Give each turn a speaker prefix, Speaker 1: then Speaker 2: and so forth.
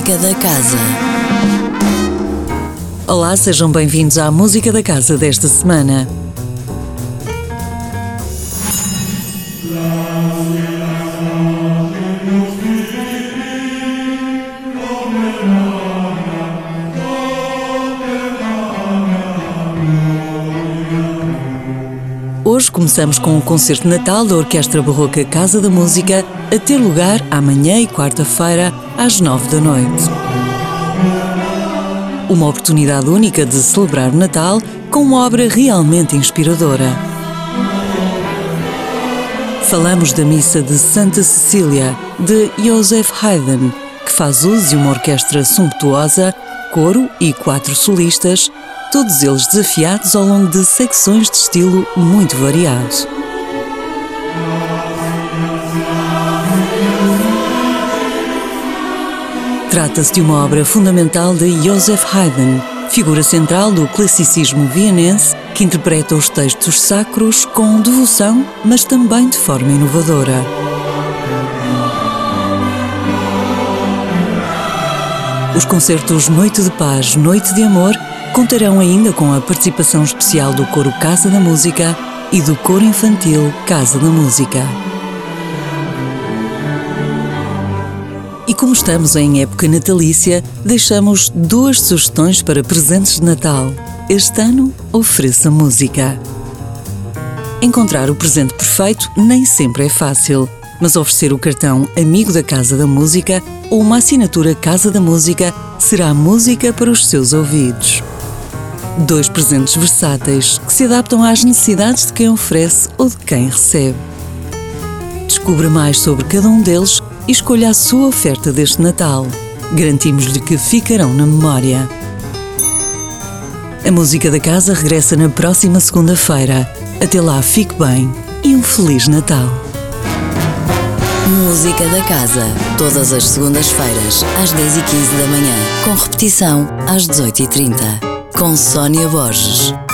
Speaker 1: Música da Casa.
Speaker 2: Olá, sejam bem-vindos à Música da Casa desta semana. Hoje começamos com o concerto de Natal da Orquestra Barroca Casa da Música, a ter lugar amanhã e quarta-feira, às nove da noite. Uma oportunidade única de celebrar o Natal com uma obra realmente inspiradora. Falamos da Missa de Santa Cecília, de Joseph Haydn, que faz uso de uma orquestra sumptuosa, coro e quatro solistas, todos eles desafiados ao longo de secções de estilo muito variado. Trata-se de uma obra fundamental de Joseph Haydn, figura central do classicismo vienense que interpreta os textos sacros com devoção, mas também de forma inovadora. Os concertos Noite de Paz, Noite de Amor contarão ainda com a participação especial do Coro Casa da Música e do Coro Infantil Casa da Música. E como estamos em época natalícia, deixamos duas sugestões para presentes de Natal. Este ano, ofereça música. Encontrar o presente perfeito nem sempre é fácil, mas oferecer o cartão Amigo da Casa da Música ou uma assinatura Casa da Música será música para os seus ouvidos. Dois presentes versáteis que se adaptam às necessidades de quem oferece ou de quem recebe. Descubra mais sobre cada um deles e escolha a sua oferta deste Natal. Garantimos-lhe que ficarão na memória. A música da casa regressa na próxima segunda-feira. Até lá, fique bem e um Feliz Natal.
Speaker 1: Música da Casa. Todas as segundas-feiras, às 10h15 da manhã. Com repetição, às 18h30. Com Sónia Borges.